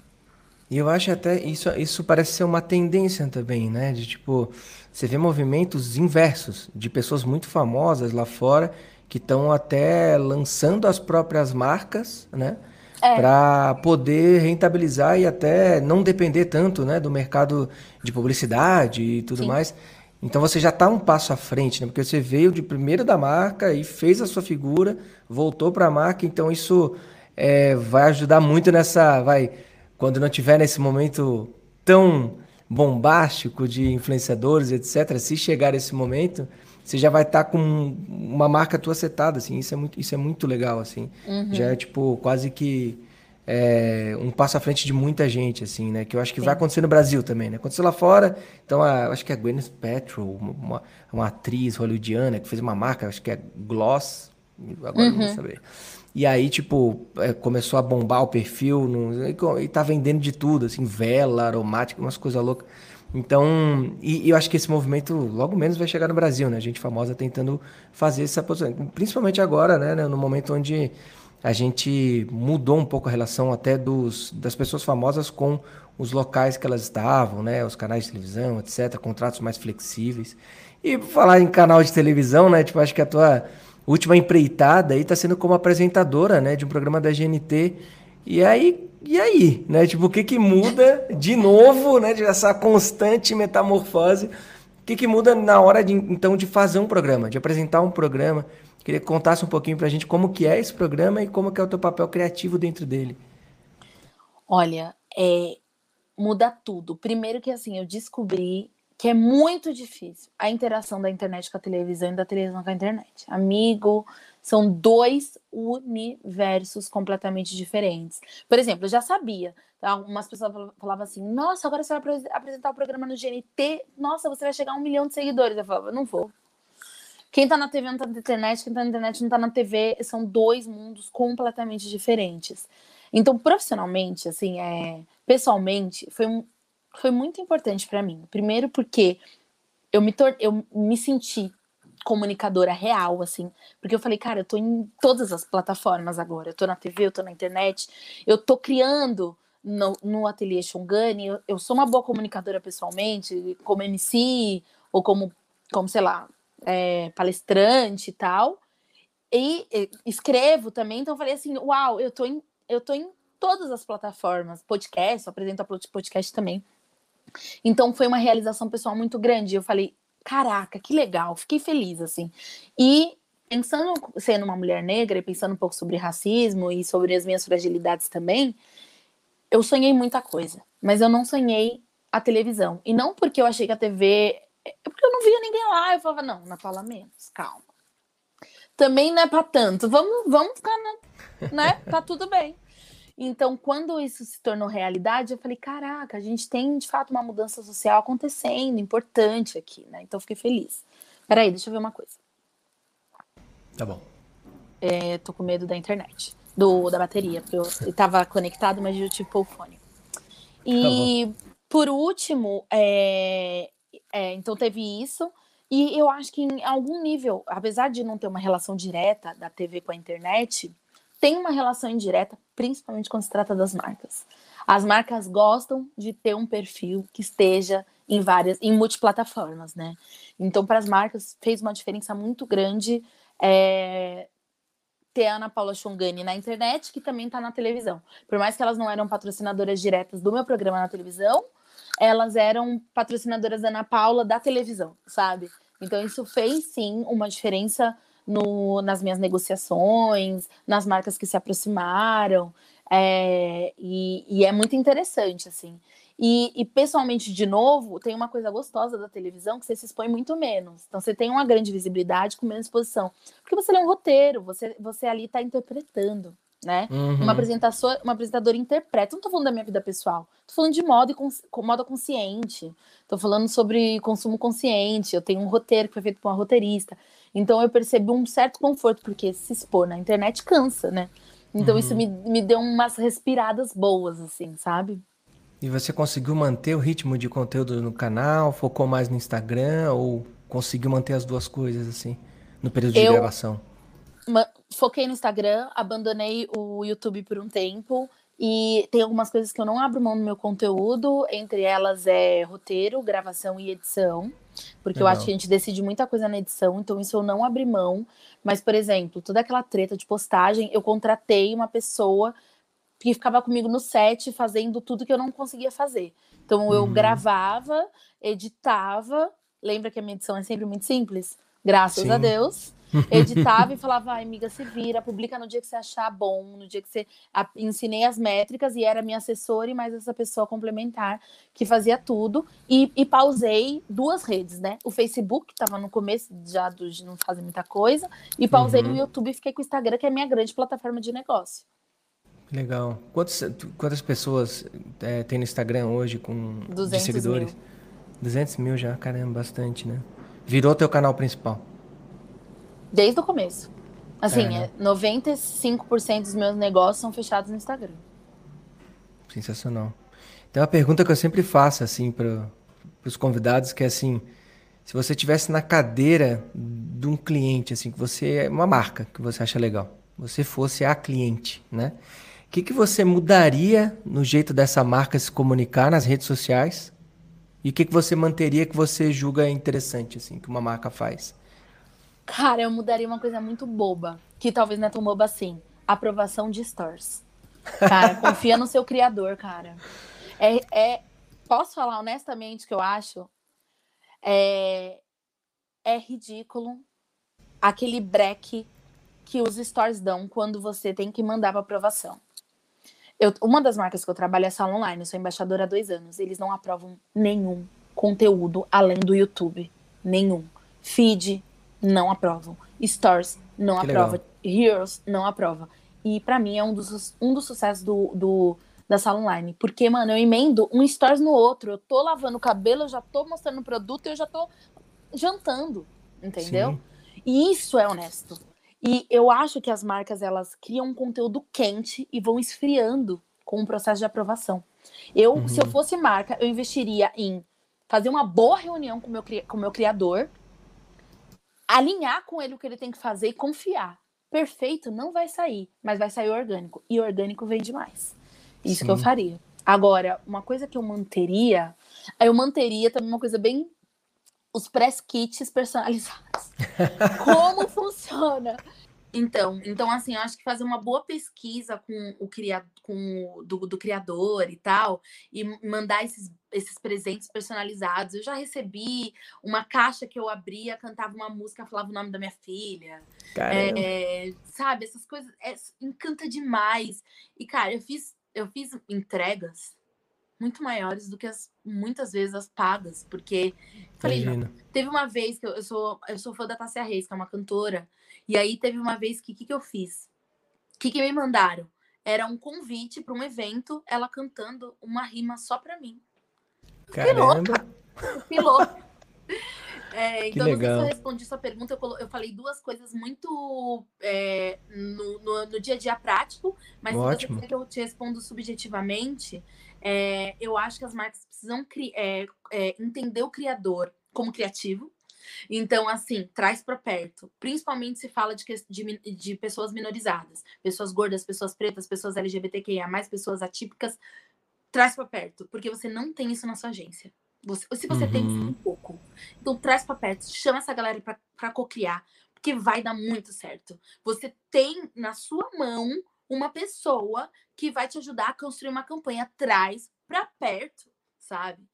S1: E eu acho até isso, isso parece ser uma tendência também, né? De tipo, você vê movimentos inversos de pessoas muito famosas lá fora que estão até lançando as próprias marcas, né? É. Para poder rentabilizar e até não depender tanto, né, do mercado de publicidade e tudo Sim. mais. Então você já está um passo à frente, né? Porque você veio de primeiro da marca e fez a sua figura, voltou para a marca, então isso é, vai ajudar muito nessa, vai quando não tiver nesse momento tão bombástico de influenciadores, etc., se chegar esse momento, você já vai estar tá com uma marca tua setada, assim, isso é muito, isso é muito legal, assim. Uhum. Já é, tipo, quase que é, um passo à frente de muita gente, assim, né? Que eu acho que Sim. vai acontecer no Brasil também, né? Aconteceu lá fora, então, a, acho que é a Gwyneth Paltrow, uma, uma atriz hollywoodiana que fez uma marca, acho que é Gloss, agora uhum. não vou uhum. saber. E aí, tipo, é, começou a bombar o perfil no, e, tá vendendo de tudo, assim, vela, aromática, umas coisas loucas. Então, e, e, eu acho que esse movimento logo menos vai chegar no Brasil, né? Gente famosa tentando fazer essa posição. Principalmente agora, né? No momento onde a gente mudou um pouco a relação até dos, das pessoas famosas com os locais que elas estavam, né? Os canais de televisão, etc. Contratos mais flexíveis. E falar em canal de televisão, né? Tipo, acho que a tua última empreitada aí tá sendo como apresentadora, né, de um programa da GNT. E aí, e aí, né? Tipo, o que que muda de novo, né, de essa constante metamorfose? O que que muda na hora de então de fazer um programa, de apresentar um programa? Queria que contasse um pouquinho pra gente como que é esse programa e como que é o teu papel criativo dentro dele.
S2: Olha, é, muda tudo. Primeiro que assim, eu descobri que é muito difícil a interação da internet com a televisão e da televisão com a internet. Amigo, são dois universos completamente diferentes. Por exemplo, eu já sabia. Tá? Algumas pessoas falavam assim: Nossa, agora você vai apresentar o programa no GNT. Nossa, você vai chegar a um milhão de seguidores. Eu falava: Não vou. Quem tá na TV não tá na internet, quem tá na internet não tá na TV. São dois mundos completamente diferentes. Então, profissionalmente, assim, é, pessoalmente, foi um, foi muito importante para mim. Primeiro porque eu me, tor eu me senti comunicadora real, assim, porque eu falei, cara, eu tô em todas as plataformas agora, eu tô na TV, eu tô na internet, eu tô criando no, no Ateliê Shungani, eu, eu sou uma boa comunicadora pessoalmente, como MC, ou como, como sei lá, é, palestrante e tal, e, e, escrevo também, então eu falei assim, uau, eu tô em, eu tô em todas as plataformas, podcast, apresento podcast também, então foi uma realização pessoal muito grande. Eu falei, caraca, que legal, fiquei feliz assim. E pensando sendo uma mulher negra e pensando um pouco sobre racismo e sobre as minhas fragilidades também, eu sonhei muita coisa, mas eu não sonhei a televisão. E não porque eu achei que a TV, é porque eu não via ninguém lá, eu falava, não, na fala menos, calma. Também não é para tanto. Vamos, vamos ficar, na, né? Tá tudo bem. Então, quando isso se tornou realidade, eu falei: caraca, a gente tem de fato uma mudança social acontecendo, importante aqui, né? Então, fiquei feliz. Peraí, deixa eu ver uma coisa.
S1: Tá bom.
S2: É, tô com medo da internet, do, da bateria, porque eu estava conectado, mas eu tive o fone. E, tá por último, é, é, então teve isso. E eu acho que em algum nível, apesar de não ter uma relação direta da TV com a internet, tem uma relação indireta, principalmente quando se trata das marcas. As marcas gostam de ter um perfil que esteja em várias, em multiplataformas, né? Então, para as marcas, fez uma diferença muito grande é, ter a Ana Paula Chongani na internet, que também está na televisão. Por mais que elas não eram patrocinadoras diretas do meu programa na televisão, elas eram patrocinadoras da Ana Paula da televisão, sabe? Então, isso fez sim uma diferença no, nas minhas negociações, nas marcas que se aproximaram. É, e, e, é muito interessante, assim. E, e, pessoalmente, de novo, tem uma coisa gostosa da televisão que você se expõe muito menos. Então, você tem uma grande visibilidade com menos exposição. Porque você lê um roteiro, você, você ali está interpretando, né? Uhum. Uma, apresentadora, uma apresentadora interpreta. Não tô falando da minha vida pessoal. Tô falando de moda, e cons, moda consciente. Tô falando sobre consumo consciente. Eu tenho um roteiro que foi feito por uma roteirista. Então, eu percebi um certo conforto, porque se expor na internet cansa, né? Então, uhum. isso me, me deu umas respiradas boas, assim, sabe?
S1: E você conseguiu manter o ritmo de conteúdo no canal? Focou mais no Instagram? Ou conseguiu manter as duas coisas, assim, no período de
S2: eu
S1: gravação?
S2: Foquei no Instagram, abandonei o YouTube por um tempo. E tem algumas coisas que eu não abro mão no meu conteúdo, entre elas é roteiro, gravação e edição, porque Legal. eu acho que a gente decide muita coisa na edição, então isso eu não abri mão. Mas, por exemplo, toda aquela treta de postagem, eu contratei uma pessoa que ficava comigo no set fazendo tudo que eu não conseguia fazer. Então eu uhum. gravava, editava, lembra que a minha edição é sempre muito simples? Graças Sim. a Deus editava e falava, ai, amiga, se vira, publica no dia que você achar bom, no dia que você. Ensinei as métricas e era minha assessora e mais essa pessoa complementar que fazia tudo. E, e pausei duas redes, né? O Facebook, que estava no começo já do, de não fazer muita coisa, e pausei uhum. o YouTube e fiquei com o Instagram, que é a minha grande plataforma de negócio.
S1: Legal. Quantas, quantas pessoas é, tem no Instagram hoje com de seguidores? Mil. 200 mil já, caramba, bastante, né? Virou teu canal principal.
S2: Desde o começo. Assim, é, né? 95% dos meus negócios são fechados no Instagram.
S1: Sensacional. Tem uma pergunta que eu sempre faço, assim, para os convidados, que é assim, se você estivesse na cadeira de um cliente, assim, que você é uma marca que você acha legal, você fosse a cliente, né? O que, que você mudaria no jeito dessa marca se comunicar nas redes sociais? E o que, que você manteria que você julga interessante, assim, que uma marca faz?
S2: Cara, eu mudaria uma coisa muito boba, que talvez não é tão boba assim. Aprovação de stores. Cara, confia no seu criador, cara. É, é, posso falar honestamente que eu acho é, é ridículo aquele break que os stores dão quando você tem que mandar para aprovação. Eu, uma das marcas que eu trabalho é a Sala Online, eu sou embaixadora há dois anos. Eles não aprovam nenhum conteúdo além do YouTube. Nenhum. Feed, não aprovam. Stores não que aprova. Legal. Heroes não aprova. E para mim é um dos, um dos sucessos do, do, da sala online. Porque, mano, eu emendo um stories no outro. Eu tô lavando o cabelo, eu já tô mostrando o produto, eu já tô jantando. Entendeu? Sim. E isso é honesto. E eu acho que as marcas elas criam um conteúdo quente e vão esfriando com o processo de aprovação. Eu, uhum. se eu fosse marca, eu investiria em fazer uma boa reunião com meu, o com meu criador, alinhar com ele o que ele tem que fazer e confiar. Perfeito não vai sair, mas vai sair orgânico. E orgânico vende mais. Isso Sim. que eu faria. Agora, uma coisa que eu manteria, eu manteria também uma coisa bem os press kits personalizados. Como funciona? Então, então assim, eu acho que fazer uma boa pesquisa com o criado, com o, do, do criador e tal, e mandar esses, esses presentes personalizados. Eu já recebi uma caixa que eu abria, cantava uma música, falava o nome da minha filha. É, sabe, essas coisas é, encanta demais. E, cara, eu fiz, eu fiz entregas muito maiores do que as muitas vezes as pagas, porque falei, não, teve uma vez que eu, eu, sou eu sou fã da Tássia Reis, que é uma cantora, e aí teve uma vez que o que, que eu fiz? O que, que me mandaram? Era um convite para um evento, ela cantando uma rima só para mim.
S1: Caramba.
S2: Pilou. É, então, não sei se eu respondi sua pergunta. Eu, eu falei duas coisas muito é, no, no, no, dia a dia prático, mas Ótimo. se você que eu te respondo subjetivamente, é, eu acho que as marcas precisam é, é, entender o criador como criativo, Então, assim, traz para perto. Principalmente se fala de, de, de, pessoas minorizadas, pessoas gordas, pessoas pretas, pessoas LGBTQIA, pessoas atípicas. Traz para perto, porque você não tem isso na sua agência. Você, se você uhum. tem, um pouco. Então, traz para perto, chama essa galera para cocriar, porque vai dar muito certo. Você tem na sua mão uma pessoa que vai te ajudar a construir uma campanha. Traz para perto, sabe?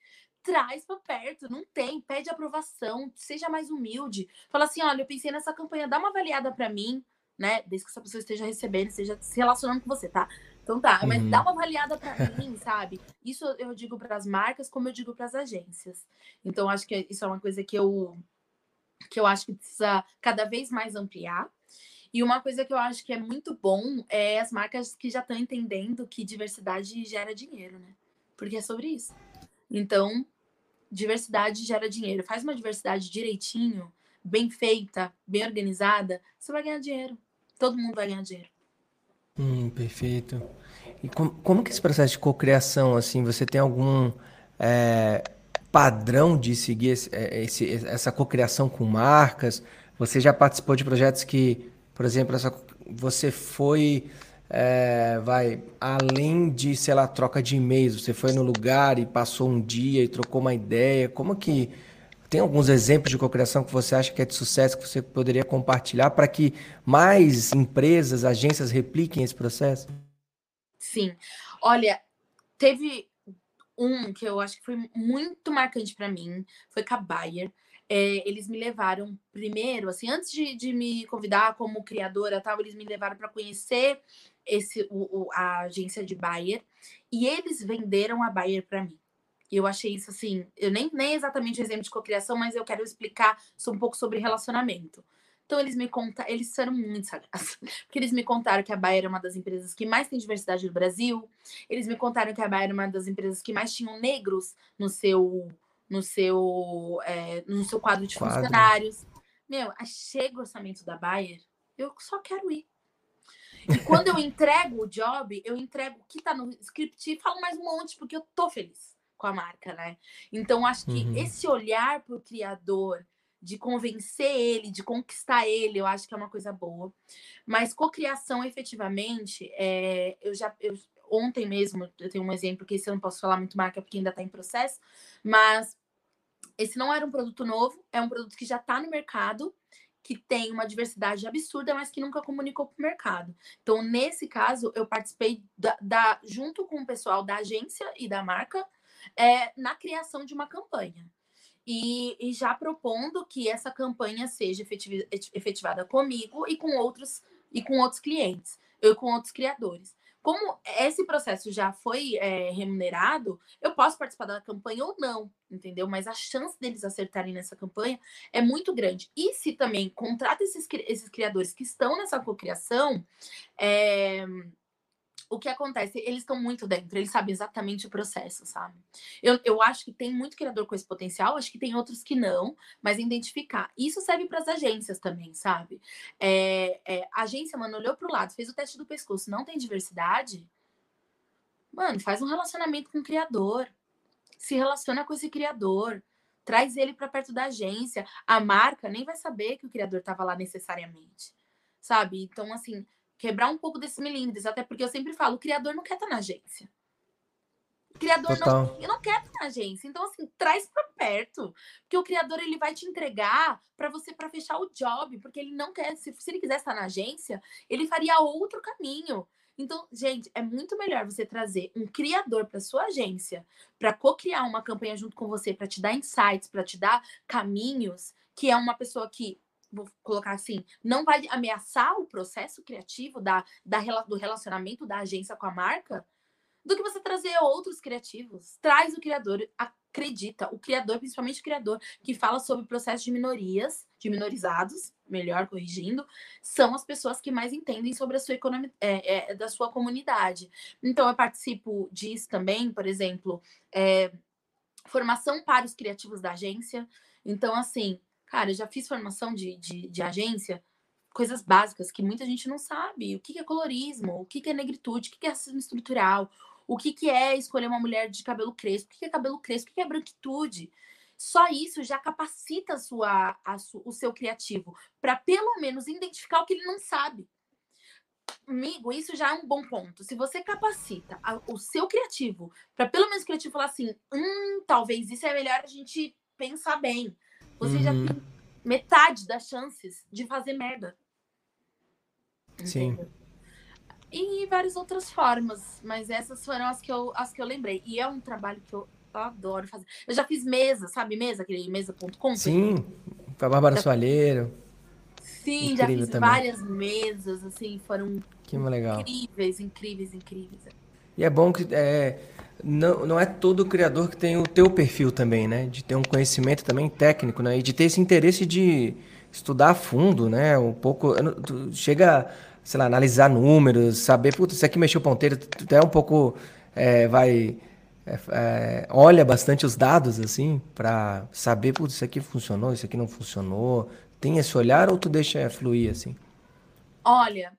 S2: traz para perto, não tem, pede aprovação, seja mais humilde. Fala assim: olha, eu pensei nessa campanha, dá uma avaliada para mim, né? Desde que essa pessoa esteja recebendo, esteja se relacionando com você, tá? Então tá, mas dá uhum. uma avaliada para mim, sabe? Isso eu digo para as marcas, como eu digo para as agências. Então acho que isso é uma coisa que eu que eu acho que precisa cada vez mais ampliar. E uma coisa que eu acho que é muito bom é as marcas que já estão entendendo que diversidade gera dinheiro, né? Porque é sobre isso. Então, diversidade gera dinheiro. Faz uma diversidade direitinho, bem feita, bem organizada, você vai ganhar dinheiro. Todo mundo vai ganhar dinheiro.
S1: Hum, perfeito. E com, como que esse processo de cocriação, assim, você tem algum é, padrão de seguir esse, é, esse, essa cocriação com marcas? Você já participou de projetos que, por exemplo, essa, você foi é, vai além de, sei lá, troca de e-mails, você foi no lugar e passou um dia e trocou uma ideia, como que tem alguns exemplos de cocriação que você acha que é de sucesso que você poderia compartilhar para que mais empresas, agências repliquem esse processo?
S2: Sim. Olha, teve um que eu acho que foi muito marcante para mim, foi com a Bayer. É, eles me levaram primeiro, assim, antes de, de me convidar como criadora, tal, eles me levaram para conhecer esse o, o, a agência de Bayer e eles venderam a Bayer para mim. E eu achei isso assim, eu nem, nem exatamente exemplo de cocriação, mas eu quero explicar um pouco sobre relacionamento. Então eles me contaram, eles foram muito sagazes, porque eles me contaram que a Bayer é uma das empresas que mais tem diversidade no Brasil. Eles me contaram que a Bayer é uma das empresas que mais tinham negros no seu no seu é, no seu quadro de quadro. funcionários. Meu, chega o orçamento da Bayer, eu só quero ir. E quando eu entrego o job, eu entrego o que tá no script e falo mais um monte, porque eu tô feliz com a marca, né? Então, acho que uhum. esse olhar pro criador, de convencer ele, de conquistar ele, eu acho que é uma coisa boa. Mas cocriação, efetivamente, é, eu já. Eu, ontem mesmo, eu tenho um exemplo que esse eu não posso falar muito marca porque ainda está em processo, mas esse não era um produto novo, é um produto que já está no mercado que tem uma diversidade absurda, mas que nunca comunicou para o mercado. Então, nesse caso, eu participei da, da, junto com o pessoal da agência e da marca é, na criação de uma campanha. E, e, já propondo que essa campanha seja efetivada comigo e com outros e com outros clientes, eu com outros criadores. Como esse processo já foi é, remunerado, eu posso participar da campanha ou não, entendeu? Mas a chance deles acertarem nessa campanha é muito grande. E se também contrata esses, esses criadores que estão nessa cocriação, é, o que acontece? Eles estão muito dentro, eles sabem exatamente o processo, sabe? Eu, eu acho que tem muito criador com esse potencial, acho que tem outros que não, mas identificar. Isso serve para as agências também, sabe? É, é, a agência, mano, olhou para o lado, fez o teste do pescoço, não tem diversidade? Mano, faz um relacionamento com o criador. Se relaciona com esse criador. Traz ele para perto da agência. A marca nem vai saber que o criador estava lá necessariamente. Sabe? Então, assim, quebrar um pouco desses milímetros, até porque eu sempre falo, o criador não quer estar na agência. O criador não, não quer estar na agência. Então, assim, traz para perto. Porque o criador ele vai te entregar para você para fechar o job, porque ele não quer. Se, se ele quisesse estar na agência, ele faria outro caminho. Então, gente, é muito melhor você trazer um criador para sua agência, para co-criar uma campanha junto com você, para te dar insights, para te dar caminhos, que é uma pessoa que vou colocar assim, não vai ameaçar o processo criativo da, da, do relacionamento da agência com a marca, do que você trazer outros criativos. Traz o criador, acredita, o criador, principalmente o criador, que fala sobre o processo de minorias, de minorizados, melhor corrigindo, são as pessoas que mais entendem sobre a sua economia, é, é, da sua comunidade. Então, eu participo disso também, por exemplo, é, formação para os criativos da agência. Então, assim, Cara, eu já fiz formação de, de, de agência, coisas básicas que muita gente não sabe. O que é colorismo, o que é negritude, o que é racismo estrutural, o que é escolher uma mulher de cabelo crespo, o que é cabelo crespo, o que é branquitude. Só isso já capacita a sua, a su, o seu criativo para pelo menos identificar o que ele não sabe. Amigo, isso já é um bom ponto. Se você capacita a, o seu criativo para pelo menos o criativo falar assim, hum, talvez isso é melhor a gente pensar bem. Você uhum. já tem metade das chances de fazer merda.
S1: Sim.
S2: E várias outras formas, mas essas foram as que eu, as que eu lembrei. E é um trabalho que eu adoro fazer. Eu já fiz mesa, sabe mesa? Aquele mesa.com?
S1: Sim, com a Bárbara já... Soalheiro.
S2: Sim, Incrível já fiz também. várias mesas, assim, foram
S1: que legal.
S2: incríveis, incríveis, incríveis.
S1: E é bom que é, não, não é todo criador que tem o teu perfil também, né? De ter um conhecimento também técnico, né? E de ter esse interesse de estudar a fundo, né? Um pouco. Chega sei lá, analisar números, saber, putz, isso aqui mexeu o ponteiro, tu é um pouco, é, vai, é, é, olha bastante os dados, assim, para saber, putz, isso aqui funcionou, isso aqui não funcionou. Tem esse olhar ou tu deixa fluir, assim?
S2: Olha,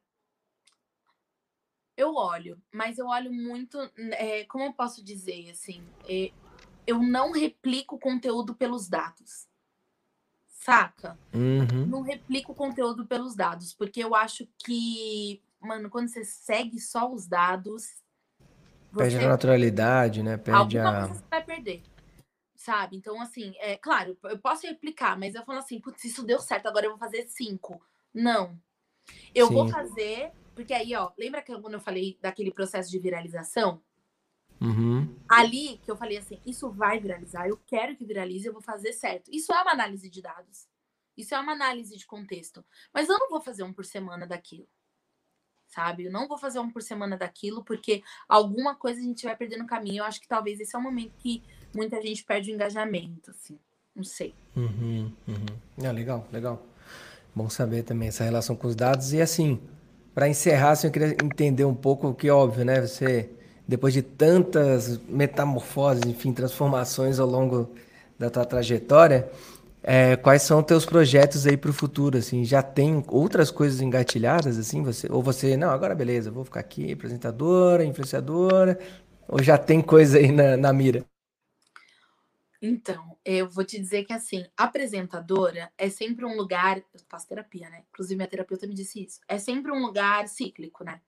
S2: eu olho, mas eu olho muito, é, como eu posso dizer, assim, é, eu não replico o conteúdo pelos dados saca?
S1: Uhum.
S2: Não replico o conteúdo pelos dados, porque eu acho que, mano, quando você segue só os dados.
S1: Perde a naturalidade, né? Perde
S2: alguma a. Coisa você vai perder. Sabe? Então, assim, é claro, eu posso replicar, mas eu falo assim, putz, isso deu certo, agora eu vou fazer cinco. Não. Eu Sim. vou fazer, porque aí, ó, lembra que quando eu falei daquele processo de viralização?
S1: Uhum.
S2: Ali que eu falei assim, isso vai viralizar, eu quero que viralize, eu vou fazer certo. Isso é uma análise de dados. Isso é uma análise de contexto. Mas eu não vou fazer um por semana daquilo. Sabe? Eu não vou fazer um por semana daquilo, porque alguma coisa a gente vai perder no caminho. Eu acho que talvez esse é o momento que muita gente perde o engajamento, assim. Não sei.
S1: Uhum, uhum. É, legal, legal. Bom saber também essa relação com os dados. E assim, para encerrar, assim, eu queria entender um pouco que é óbvio, né? Você depois de tantas metamorfoses, enfim, transformações ao longo da tua trajetória, é, quais são teus projetos aí para o futuro? Assim, já tem outras coisas engatilhadas assim? Você ou você não? Agora beleza, vou ficar aqui apresentadora, influenciadora, ou já tem coisa aí na, na mira?
S2: Então, eu vou te dizer que assim, apresentadora é sempre um lugar. Eu faço terapia, né? Inclusive, minha terapeuta me disse isso. É sempre um lugar cíclico, né?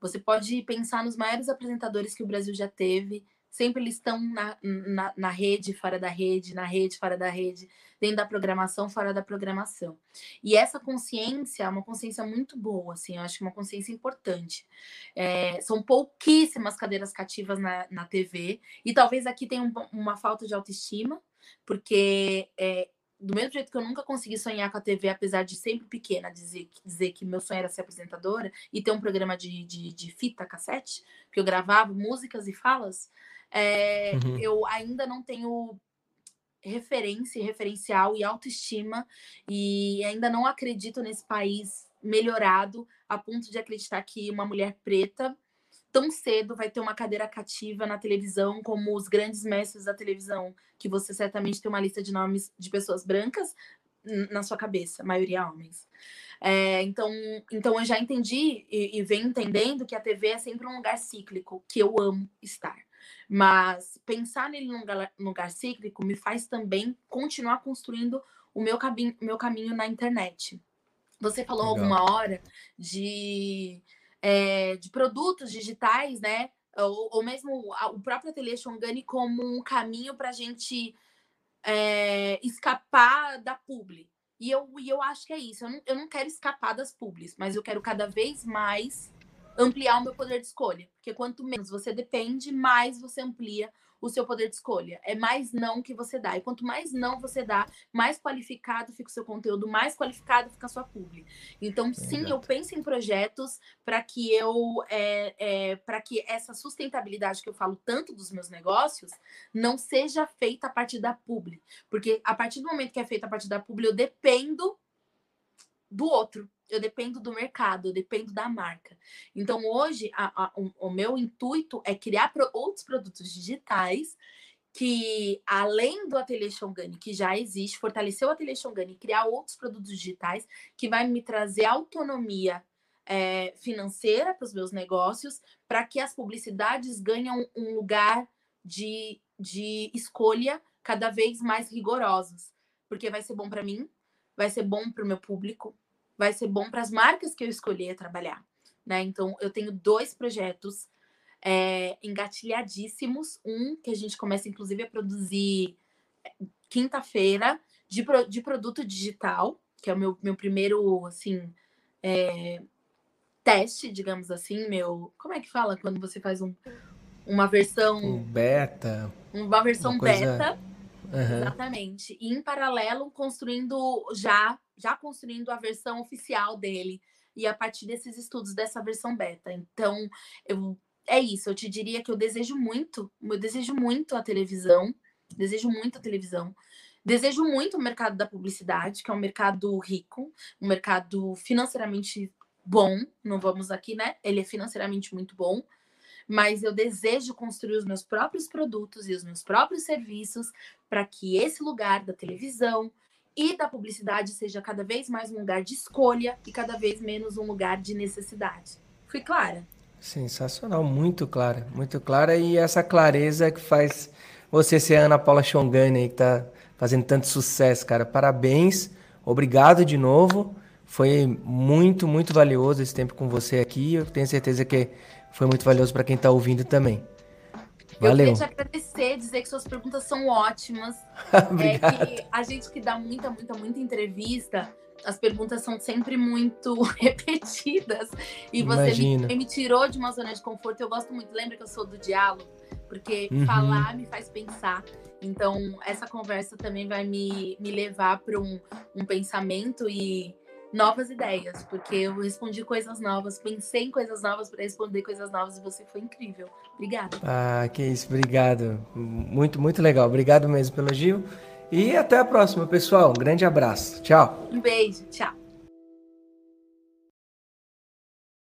S2: Você pode pensar nos maiores apresentadores que o Brasil já teve. Sempre eles estão na, na, na, rede, fora da rede, na rede, fora da rede, dentro da programação, fora da programação. E essa consciência é uma consciência muito boa, assim, eu acho é uma consciência importante. É, são pouquíssimas cadeiras cativas na, na TV, e talvez aqui tenha um, uma falta de autoestima, porque é, do mesmo jeito que eu nunca consegui sonhar com a TV, apesar de sempre pequena, dizer, dizer que meu sonho era ser apresentadora e ter um programa de, de, de fita cassete, que eu gravava músicas e falas, é, uhum. eu ainda não tenho referência, referencial e autoestima, e ainda não acredito nesse país melhorado a ponto de acreditar que uma mulher preta tão cedo vai ter uma cadeira cativa na televisão, como os grandes mestres da televisão, que você certamente tem uma lista de nomes de pessoas brancas na sua cabeça, maioria homens. É, então, então eu já entendi e, e venho entendendo que a TV é sempre um lugar cíclico, que eu amo estar. Mas pensar nele num lugar, cíclico me faz também continuar construindo o meu, caminho, meu caminho na internet. Você falou Legal. alguma hora de é, de produtos digitais, né? Ou, ou mesmo o próprio Ateliê Shongani como um caminho para a gente é, escapar da publi. E eu, e eu acho que é isso. Eu não, eu não quero escapar das publis, mas eu quero cada vez mais ampliar o meu poder de escolha. Porque quanto menos você depende, mais você amplia o seu poder de escolha. É mais não que você dá. E quanto mais não você dá, mais qualificado fica o seu conteúdo, mais qualificado fica a sua publi. Então, sim, Exato. eu penso em projetos para que eu é, é, para que essa sustentabilidade que eu falo tanto dos meus negócios não seja feita a partir da publi. Porque a partir do momento que é feita a partir da publi, eu dependo do outro eu dependo do mercado, eu dependo da marca. Então, hoje, a, a, o, o, meu intuito é criar pro, outros produtos digitais que, além do Ateliê Shongani, que já existe, fortalecer o Ateliê Shongani criar outros produtos digitais que vai me trazer autonomia é, financeira para os meus negócios, para que as publicidades ganhem um lugar de, de escolha cada vez mais rigorosos, porque vai ser bom para mim, vai ser bom para o meu público, vai ser bom para as marcas que eu escolher trabalhar, né? Então, eu tenho dois projetos é, engatilhadíssimos. Um que a gente começa, inclusive, a produzir é, quinta-feira de, de produto digital, que é o meu, meu primeiro, assim, é, teste, digamos assim, meu. Como é que fala quando você faz um, uma versão. Um
S1: beta.
S2: Uma versão uma coisa... beta. Uhum. Exatamente. E em paralelo, construindo já, já construindo a versão oficial dele. E a partir desses estudos dessa versão beta. Então, eu, é isso. Eu te diria que eu desejo muito, eu desejo muito a televisão, desejo muito a televisão. Desejo muito o mercado da publicidade, que é um mercado rico, um mercado financeiramente bom. Não vamos aqui, né? Ele é financeiramente muito bom. Mas eu desejo construir os meus próprios produtos e os meus próprios serviços para que esse lugar da televisão e da publicidade seja cada vez mais um lugar de escolha e cada vez menos um lugar de necessidade. Fui clara?
S1: Sensacional, muito clara, muito clara e essa clareza que faz você ser a Ana Paula Chongani que está fazendo tanto sucesso, cara. Parabéns, obrigado de novo. Foi muito, muito valioso esse tempo com você aqui. Eu tenho certeza que foi muito valioso para quem está ouvindo também.
S2: Valeu. Eu queria te agradecer, dizer que suas perguntas são ótimas. é que a gente que dá muita, muita, muita entrevista, as perguntas são sempre muito repetidas. E você me, me, tirou de uma zona de conforto. Eu gosto muito. Lembra que eu sou do diálogo? Porque uhum. falar me faz pensar. Então, essa conversa também vai me, me levar para um, um pensamento e novas ideias, porque eu respondi coisas novas, pensei em coisas novas para responder coisas novas e você foi incrível. Obrigada.
S1: Ah, que isso, obrigado. Muito, muito legal. Obrigado mesmo pelo elogio. E até a próxima, pessoal. Um grande abraço. Tchau.
S2: Um beijo. Tchau.